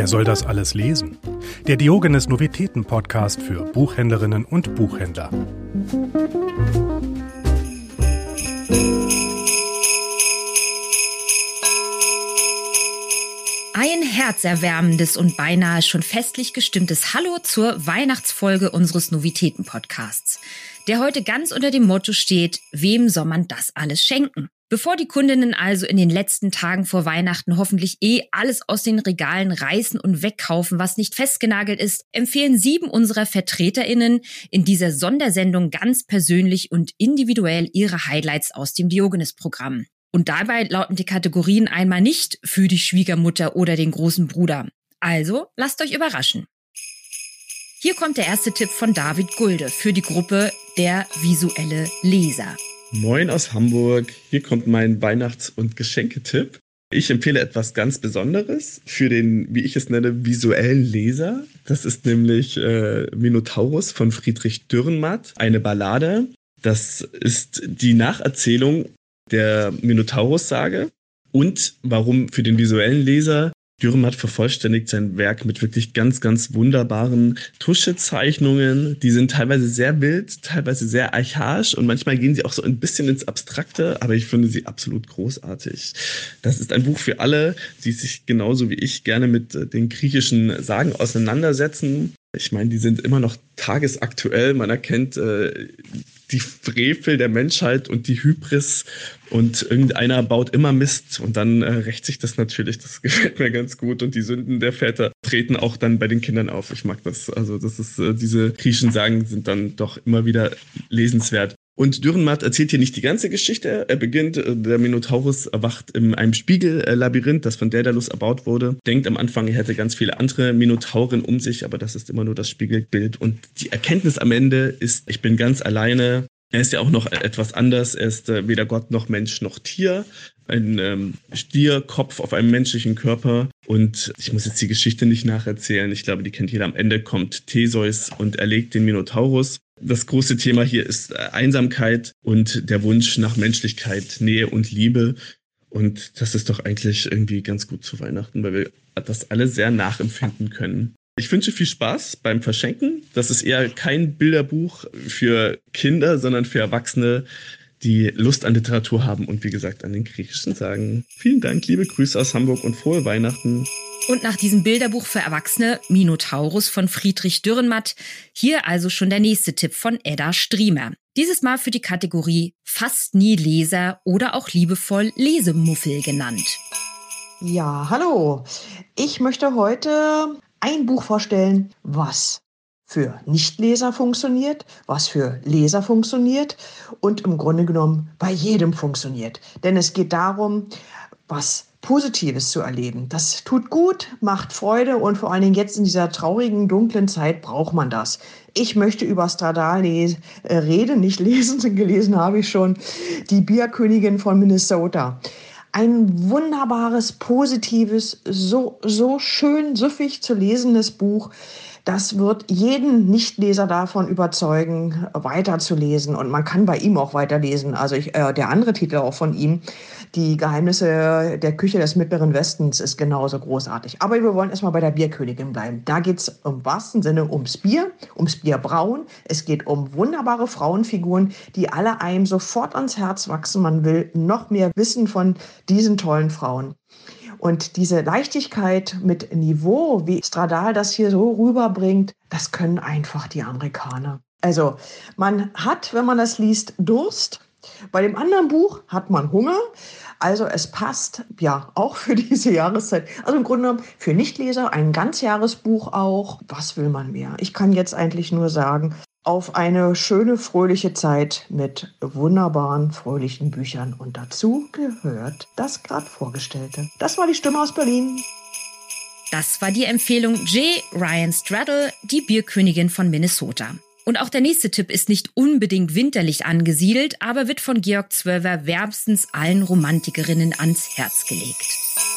Wer soll das alles lesen? Der Diogenes Novitäten Podcast für Buchhändlerinnen und Buchhändler. Ein herzerwärmendes und beinahe schon festlich gestimmtes Hallo zur Weihnachtsfolge unseres Novitäten-Podcasts, der heute ganz unter dem Motto steht, wem soll man das alles schenken? Bevor die Kundinnen also in den letzten Tagen vor Weihnachten hoffentlich eh alles aus den Regalen reißen und wegkaufen, was nicht festgenagelt ist, empfehlen sieben unserer VertreterInnen in dieser Sondersendung ganz persönlich und individuell ihre Highlights aus dem Diogenes-Programm. Und dabei lauten die Kategorien einmal nicht für die Schwiegermutter oder den großen Bruder. Also lasst euch überraschen. Hier kommt der erste Tipp von David Gulde für die Gruppe Der visuelle Leser. Moin aus Hamburg. Hier kommt mein Weihnachts- und Geschenketipp. Ich empfehle etwas ganz Besonderes für den, wie ich es nenne, visuellen Leser. Das ist nämlich äh, Minotaurus von Friedrich Dürrenmatt, eine Ballade. Das ist die Nacherzählung der Minotaurus-Sage. Und warum für den visuellen Leser? Dürrenmatt vervollständigt sein Werk mit wirklich ganz, ganz wunderbaren Tuschezeichnungen. Die sind teilweise sehr wild, teilweise sehr archaisch und manchmal gehen sie auch so ein bisschen ins Abstrakte, aber ich finde sie absolut großartig. Das ist ein Buch für alle, die sich genauso wie ich gerne mit äh, den griechischen Sagen auseinandersetzen. Ich meine, die sind immer noch tagesaktuell. Man erkennt äh, die Frevel der Menschheit und die Hybris und irgendeiner baut immer Mist und dann äh, rächt sich das natürlich. Das gefällt mir ganz gut und die Sünden der Väter treten auch dann bei den Kindern auf. Ich mag das. Also das ist äh, diese griechischen Sagen sind dann doch immer wieder lesenswert. Und Dürrenmatt erzählt hier nicht die ganze Geschichte. Er beginnt, äh, der Minotaurus erwacht in einem Spiegellabyrinth, das von Daedalus erbaut wurde. Denkt am Anfang, er hätte ganz viele andere Minotauren um sich, aber das ist immer nur das Spiegelbild. Und die Erkenntnis am Ende ist, ich bin ganz alleine. Er ist ja auch noch etwas anders. Er ist äh, weder Gott noch Mensch noch Tier. Ein ähm, Stierkopf auf einem menschlichen Körper. Und ich muss jetzt die Geschichte nicht nacherzählen. Ich glaube, die kennt jeder. Am Ende kommt Theseus und erlegt den Minotaurus. Das große Thema hier ist äh, Einsamkeit und der Wunsch nach Menschlichkeit, Nähe und Liebe. Und das ist doch eigentlich irgendwie ganz gut zu Weihnachten, weil wir das alle sehr nachempfinden können. Ich wünsche viel Spaß beim Verschenken. Das ist eher kein Bilderbuch für Kinder, sondern für Erwachsene, die Lust an Literatur haben und wie gesagt an den griechischen Sagen. Vielen Dank, liebe Grüße aus Hamburg und frohe Weihnachten. Und nach diesem Bilderbuch für Erwachsene, Minotaurus von Friedrich Dürrenmatt, hier also schon der nächste Tipp von Edda Striemer. Dieses Mal für die Kategorie Fast nie Leser oder auch liebevoll Lesemuffel genannt. Ja, hallo. Ich möchte heute ein Buch vorstellen, was für Nichtleser funktioniert, was für Leser funktioniert und im Grunde genommen bei jedem funktioniert. Denn es geht darum, was Positives zu erleben. Das tut gut, macht Freude und vor allen Dingen jetzt in dieser traurigen, dunklen Zeit braucht man das. Ich möchte über Stradal äh, reden, nicht lesen, gelesen habe ich schon, die Bierkönigin von Minnesota. Ein wunderbares, positives, so, so schön süffig zu lesendes Buch das wird jeden Nichtleser davon überzeugen, weiterzulesen. Und man kann bei ihm auch weiterlesen. Also ich, äh, der andere Titel auch von ihm, Die Geheimnisse der Küche des Mittleren Westens, ist genauso großartig. Aber wir wollen erstmal bei der Bierkönigin bleiben. Da geht es im wahrsten Sinne ums Bier, ums Bierbrauen. Es geht um wunderbare Frauenfiguren, die alle einem sofort ans Herz wachsen. Man will noch mehr wissen von diesen tollen Frauen. Und diese Leichtigkeit mit Niveau, wie Stradal das hier so rüberbringt, das können einfach die Amerikaner. Also man hat, wenn man das liest, Durst. Bei dem anderen Buch hat man Hunger. Also es passt ja auch für diese Jahreszeit. Also im Grunde genommen für Nichtleser ein Ganzjahresbuch auch. Was will man mehr? Ich kann jetzt eigentlich nur sagen, auf eine schöne, fröhliche Zeit mit wunderbaren, fröhlichen Büchern. Und dazu gehört das gerade vorgestellte. Das war die Stimme aus Berlin. Das war die Empfehlung J. Ryan Straddle, die Bierkönigin von Minnesota. Und auch der nächste Tipp ist nicht unbedingt winterlich angesiedelt, aber wird von Georg Zwölver wärmstens allen Romantikerinnen ans Herz gelegt.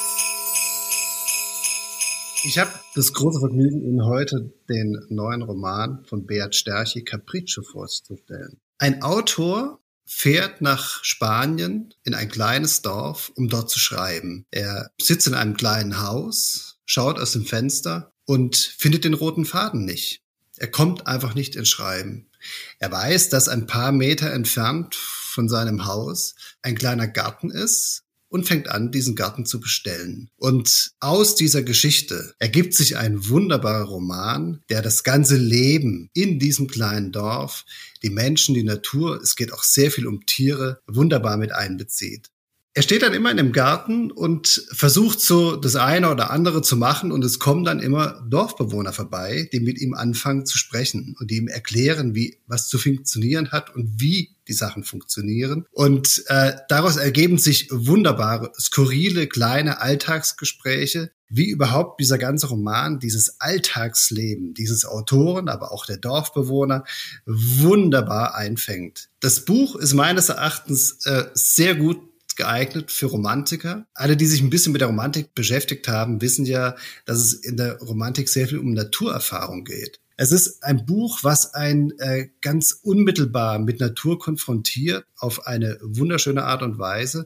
Ich habe das große Vergnügen, Ihnen heute den neuen Roman von Beat Sterchi Capriccio vorzustellen. Ein Autor fährt nach Spanien in ein kleines Dorf, um dort zu schreiben. Er sitzt in einem kleinen Haus, schaut aus dem Fenster und findet den roten Faden nicht. Er kommt einfach nicht ins Schreiben. Er weiß, dass ein paar Meter entfernt von seinem Haus ein kleiner Garten ist und fängt an, diesen Garten zu bestellen. Und aus dieser Geschichte ergibt sich ein wunderbarer Roman, der das ganze Leben in diesem kleinen Dorf, die Menschen, die Natur, es geht auch sehr viel um Tiere, wunderbar mit einbezieht. Er steht dann immer in dem Garten und versucht so das eine oder andere zu machen und es kommen dann immer Dorfbewohner vorbei, die mit ihm anfangen zu sprechen und die ihm erklären, wie was zu funktionieren hat und wie die Sachen funktionieren. Und äh, daraus ergeben sich wunderbare, skurrile, kleine Alltagsgespräche, wie überhaupt dieser ganze Roman, dieses Alltagsleben dieses Autoren, aber auch der Dorfbewohner wunderbar einfängt. Das Buch ist meines Erachtens äh, sehr gut geeignet für Romantiker. Alle, die sich ein bisschen mit der Romantik beschäftigt haben, wissen ja, dass es in der Romantik sehr viel um Naturerfahrung geht. Es ist ein Buch, was ein äh, ganz unmittelbar mit Natur konfrontiert auf eine wunderschöne Art und Weise.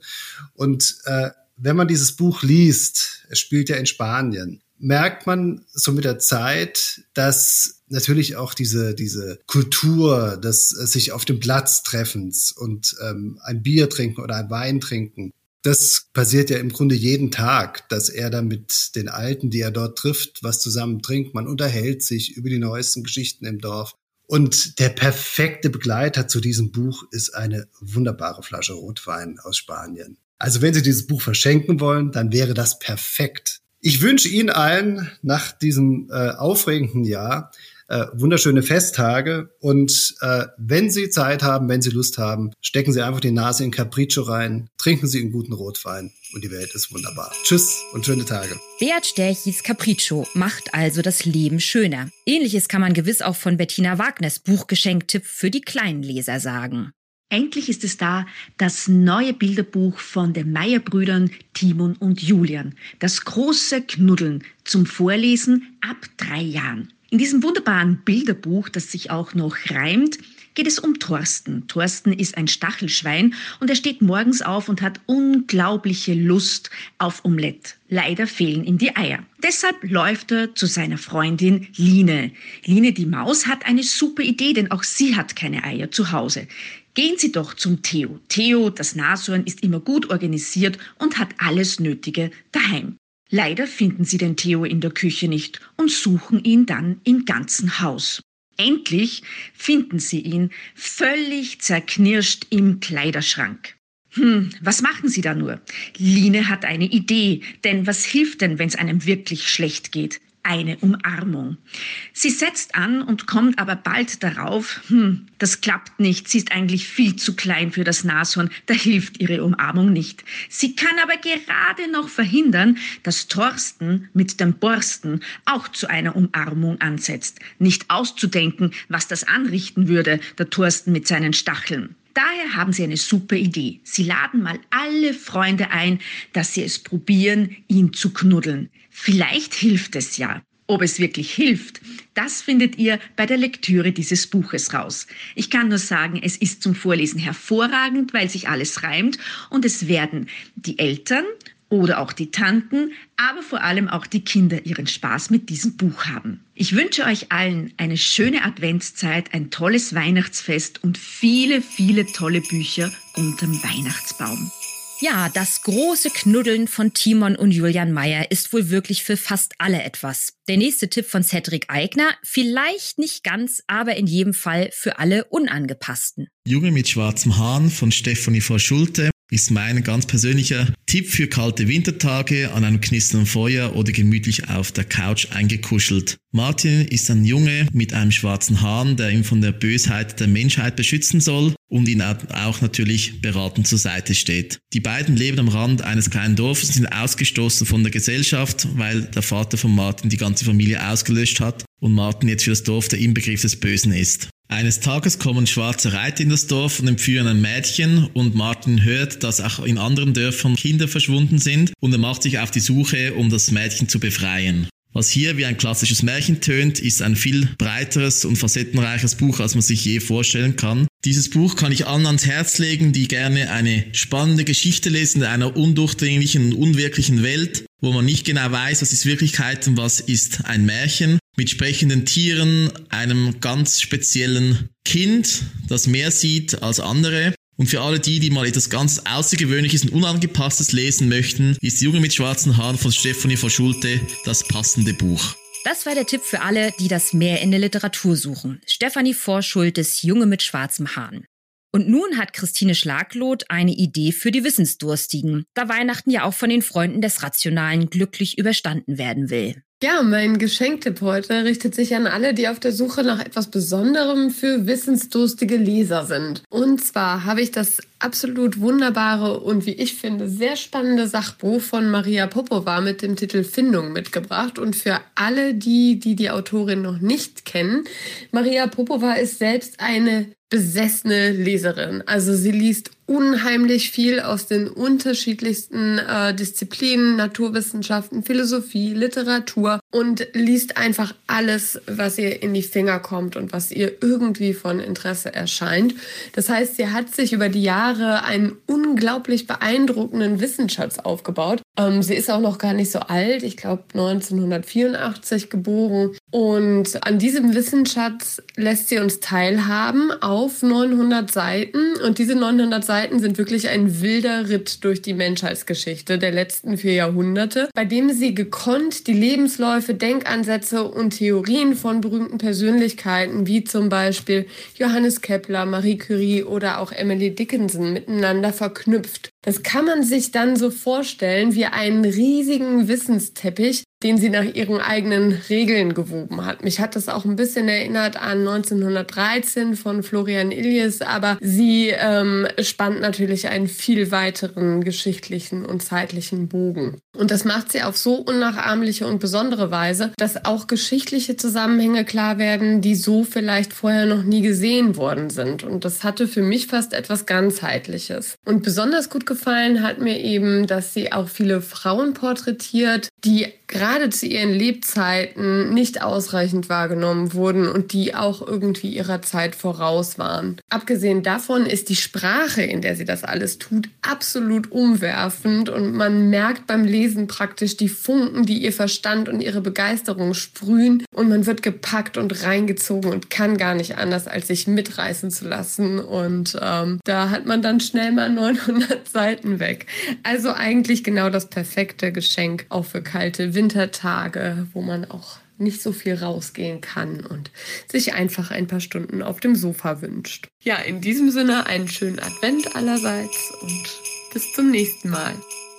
Und äh, wenn man dieses Buch liest, es spielt ja in Spanien, merkt man so mit der Zeit, dass natürlich auch diese, diese Kultur des sich auf dem Platz treffens und ähm, ein Bier trinken oder ein Wein trinken, das passiert ja im Grunde jeden Tag, dass er da mit den Alten, die er dort trifft, was zusammen trinkt. Man unterhält sich über die neuesten Geschichten im Dorf. Und der perfekte Begleiter zu diesem Buch ist eine wunderbare Flasche Rotwein aus Spanien. Also wenn Sie dieses Buch verschenken wollen, dann wäre das perfekt. Ich wünsche Ihnen allen nach diesem äh, aufregenden Jahr äh, wunderschöne Festtage und äh, wenn Sie Zeit haben, wenn Sie Lust haben, stecken Sie einfach die Nase in Capriccio rein, trinken Sie einen guten Rotwein und die Welt ist wunderbar. Tschüss und schöne Tage. Beat Sterchis Capriccio macht also das Leben schöner. Ähnliches kann man gewiss auch von Bettina Wagners Buchgeschenktipp für die kleinen Leser sagen. Endlich ist es da, das neue Bilderbuch von den Meyer-Brüdern Timon und Julian. Das große Knuddeln zum Vorlesen ab drei Jahren. In diesem wunderbaren Bilderbuch, das sich auch noch reimt, geht es um Thorsten. Thorsten ist ein Stachelschwein und er steht morgens auf und hat unglaubliche Lust auf Omelette. Leider fehlen ihm die Eier. Deshalb läuft er zu seiner Freundin Line. Line die Maus hat eine super Idee, denn auch sie hat keine Eier zu Hause. Gehen Sie doch zum Theo. Theo, das Nashorn, ist immer gut organisiert und hat alles Nötige daheim. Leider finden Sie den Theo in der Küche nicht und suchen ihn dann im ganzen Haus. Endlich finden Sie ihn völlig zerknirscht im Kleiderschrank. Hm, was machen Sie da nur? Line hat eine Idee, denn was hilft denn, wenn es einem wirklich schlecht geht? Eine Umarmung. Sie setzt an und kommt aber bald darauf, hm, das klappt nicht, sie ist eigentlich viel zu klein für das Nashorn, da hilft ihre Umarmung nicht. Sie kann aber gerade noch verhindern, dass Thorsten mit dem Borsten auch zu einer Umarmung ansetzt. Nicht auszudenken, was das anrichten würde, der Thorsten mit seinen Stacheln. Daher haben sie eine super Idee. Sie laden mal alle Freunde ein, dass sie es probieren, ihn zu knuddeln. Vielleicht hilft es ja. Ob es wirklich hilft, das findet ihr bei der Lektüre dieses Buches raus. Ich kann nur sagen, es ist zum Vorlesen hervorragend, weil sich alles reimt und es werden die Eltern oder auch die Tanten, aber vor allem auch die Kinder ihren Spaß mit diesem Buch haben. Ich wünsche euch allen eine schöne Adventszeit, ein tolles Weihnachtsfest und viele, viele tolle Bücher unterm Weihnachtsbaum. Ja, das große Knuddeln von Timon und Julian Mayer ist wohl wirklich für fast alle etwas. Der nächste Tipp von Cedric Eigner, vielleicht nicht ganz, aber in jedem Fall für alle Unangepassten. Junge mit schwarzem Hahn von Stefanie V. Schulte ist mein ganz persönlicher Tipp für kalte Wintertage an einem knisternden Feuer oder gemütlich auf der Couch eingekuschelt. Martin ist ein Junge mit einem schwarzen Hahn, der ihn von der Bösheit der Menschheit beschützen soll und ihn auch natürlich beratend zur Seite steht. Die beiden leben am Rand eines kleinen Dorfes sind ausgestoßen von der Gesellschaft, weil der Vater von Martin die ganze Familie ausgelöscht hat und Martin jetzt für das Dorf der Inbegriff des Bösen ist. Eines Tages kommen schwarze Reiter in das Dorf und entführen ein Mädchen und Martin hört, dass auch in anderen Dörfern Kinder verschwunden sind und er macht sich auf die Suche, um das Mädchen zu befreien. Was hier wie ein klassisches Märchen tönt, ist ein viel breiteres und facettenreiches Buch, als man sich je vorstellen kann. Dieses Buch kann ich allen ans Herz legen, die gerne eine spannende Geschichte lesen in einer undurchdringlichen und unwirklichen Welt wo man nicht genau weiß, was ist Wirklichkeit und was ist ein Märchen, mit sprechenden Tieren, einem ganz speziellen Kind, das mehr sieht als andere. Und für alle die, die mal etwas ganz Außergewöhnliches und Unangepasstes lesen möchten, ist Junge mit schwarzen Haaren von Stefanie Verschulte das passende Buch. Das war der Tipp für alle, die das Meer in der Literatur suchen. Stefanie Vorschultes Junge mit schwarzem Hahn. Und nun hat Christine Schlaglot eine Idee für die Wissensdurstigen, da Weihnachten ja auch von den Freunden des Rationalen glücklich überstanden werden will. Ja, mein Geschenktipp heute richtet sich an alle, die auf der Suche nach etwas Besonderem für wissensdurstige Leser sind. Und zwar habe ich das absolut wunderbare und wie ich finde sehr spannende Sachbuch von Maria Popova mit dem Titel Findung mitgebracht. Und für alle die, die die Autorin noch nicht kennen, Maria Popova ist selbst eine besessene Leserin. Also sie liest unheimlich viel aus den unterschiedlichsten äh, Disziplinen, Naturwissenschaften, Philosophie, Literatur und liest einfach alles, was ihr in die Finger kommt und was ihr irgendwie von Interesse erscheint. Das heißt, sie hat sich über die Jahre einen unglaublich beeindruckenden Wissensschatz aufgebaut. Ähm, sie ist auch noch gar nicht so alt, ich glaube 1984 geboren. Und an diesem Wissensschatz lässt sie uns teilhaben auf 900 Seiten. Und diese 900 Seiten Seiten sind wirklich ein wilder Ritt durch die Menschheitsgeschichte der letzten vier Jahrhunderte, bei dem sie gekonnt die Lebensläufe, Denkansätze und Theorien von berühmten Persönlichkeiten wie zum Beispiel Johannes Kepler, Marie Curie oder auch Emily Dickinson miteinander verknüpft. Das kann man sich dann so vorstellen wie einen riesigen Wissensteppich, den sie nach ihren eigenen Regeln gewoben hat. Mich hat das auch ein bisschen erinnert an 1913 von Florian Illies, aber sie ähm, spannt natürlich einen viel weiteren geschichtlichen und zeitlichen Bogen. Und das macht sie auf so unnachahmliche und besondere Weise, dass auch geschichtliche Zusammenhänge klar werden, die so vielleicht vorher noch nie gesehen worden sind. Und das hatte für mich fast etwas ganzheitliches. Und besonders gut gefallen hat mir eben, dass sie auch viele Frauen porträtiert, die gerade zu ihren Lebzeiten nicht ausreichend wahrgenommen wurden und die auch irgendwie ihrer Zeit voraus waren. Abgesehen davon ist die Sprache, in der sie das alles tut, absolut umwerfend und man merkt beim Lesen praktisch die Funken, die ihr Verstand und ihre Begeisterung sprühen und man wird gepackt und reingezogen und kann gar nicht anders, als sich mitreißen zu lassen und ähm, da hat man dann schnell mal 900 Seiten weg. Also eigentlich genau das perfekte Geschenk auch für kalte Wintertage, wo man auch nicht so viel rausgehen kann und sich einfach ein paar Stunden auf dem Sofa wünscht. Ja, in diesem Sinne einen schönen Advent allerseits und bis zum nächsten Mal.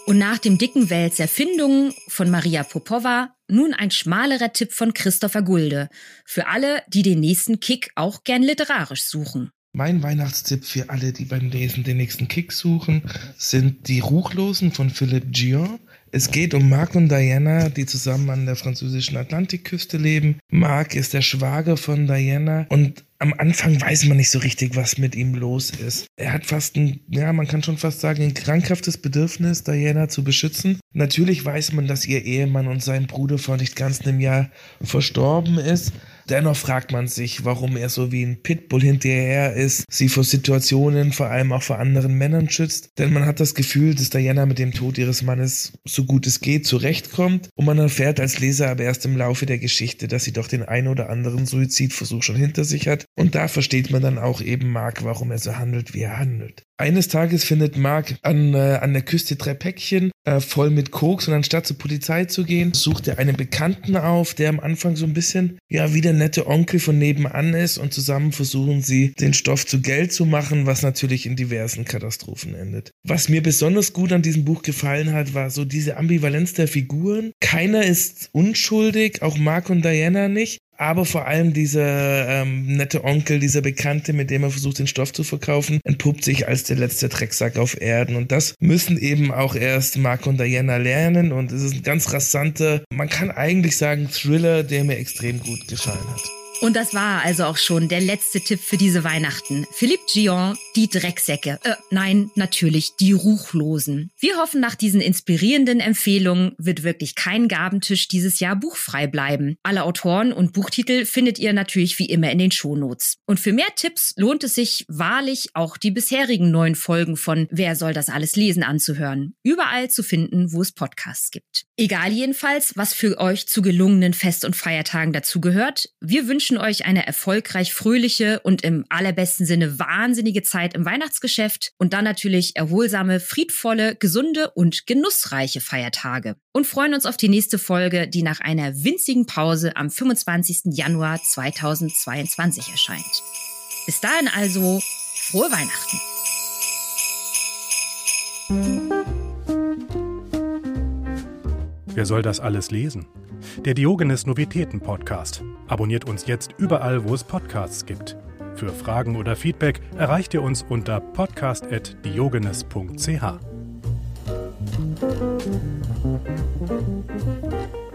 Und nach dem dicken Wälzer Erfindungen von Maria Popova nun ein schmalerer Tipp von Christopher Gulde für alle, die den nächsten Kick auch gern literarisch suchen. Mein Weihnachtstipp für alle, die beim Lesen den nächsten Kick suchen, sind die Ruchlosen von Philippe Gion. Es geht um Mark und Diana, die zusammen an der französischen Atlantikküste leben. Mark ist der Schwager von Diana und am Anfang weiß man nicht so richtig, was mit ihm los ist. Er hat fast ein, ja, man kann schon fast sagen, ein krankhaftes Bedürfnis, Diana zu beschützen. Natürlich weiß man, dass ihr Ehemann und sein Bruder vor nicht ganz einem Jahr verstorben ist. Dennoch fragt man sich, warum er so wie ein Pitbull hinterher ist, sie vor Situationen, vor allem auch vor anderen Männern schützt. Denn man hat das Gefühl, dass Diana mit dem Tod ihres Mannes so gut es geht zurechtkommt. Und man erfährt als Leser aber erst im Laufe der Geschichte, dass sie doch den ein oder anderen Suizidversuch schon hinter sich hat. Und da versteht man dann auch eben Mark, warum er so handelt, wie er handelt. Eines Tages findet Mark an, äh, an der Küste drei Päckchen äh, voll mit Koks und anstatt zur Polizei zu gehen, sucht er einen Bekannten auf, der am Anfang so ein bisschen ja wie der nette Onkel von nebenan ist und zusammen versuchen sie den Stoff zu Geld zu machen, was natürlich in diversen Katastrophen endet. Was mir besonders gut an diesem Buch gefallen hat, war so diese Ambivalenz der Figuren. Keiner ist unschuldig, auch Mark und Diana nicht aber vor allem dieser ähm, nette Onkel, dieser Bekannte, mit dem er versucht, den Stoff zu verkaufen, entpuppt sich als der letzte Drecksack auf Erden. Und das müssen eben auch erst Mark und Diana lernen. Und es ist ein ganz rasanter, man kann eigentlich sagen, Thriller, der mir extrem gut gefallen hat. Und das war also auch schon der letzte Tipp für diese Weihnachten. Philippe Gion, die Drecksäcke. Äh, nein, natürlich die Ruchlosen. Wir hoffen, nach diesen inspirierenden Empfehlungen wird wirklich kein Gabentisch dieses Jahr buchfrei bleiben. Alle Autoren und Buchtitel findet ihr natürlich wie immer in den Shownotes. Und für mehr Tipps lohnt es sich wahrlich auch die bisherigen neun Folgen von Wer soll das alles lesen anzuhören. Überall zu finden, wo es Podcasts gibt. Egal jedenfalls, was für euch zu gelungenen Fest- und Feiertagen dazugehört. Wir wünschen euch eine erfolgreich fröhliche und im allerbesten Sinne wahnsinnige Zeit im Weihnachtsgeschäft und dann natürlich erholsame, friedvolle, gesunde und genussreiche Feiertage. Und freuen uns auf die nächste Folge, die nach einer winzigen Pause am 25. Januar 2022 erscheint. Bis dahin also frohe Weihnachten. Wer soll das alles lesen? Der Diogenes Novitäten Podcast. Abonniert uns jetzt überall, wo es Podcasts gibt. Für Fragen oder Feedback erreicht ihr uns unter podcast.diogenes.ch.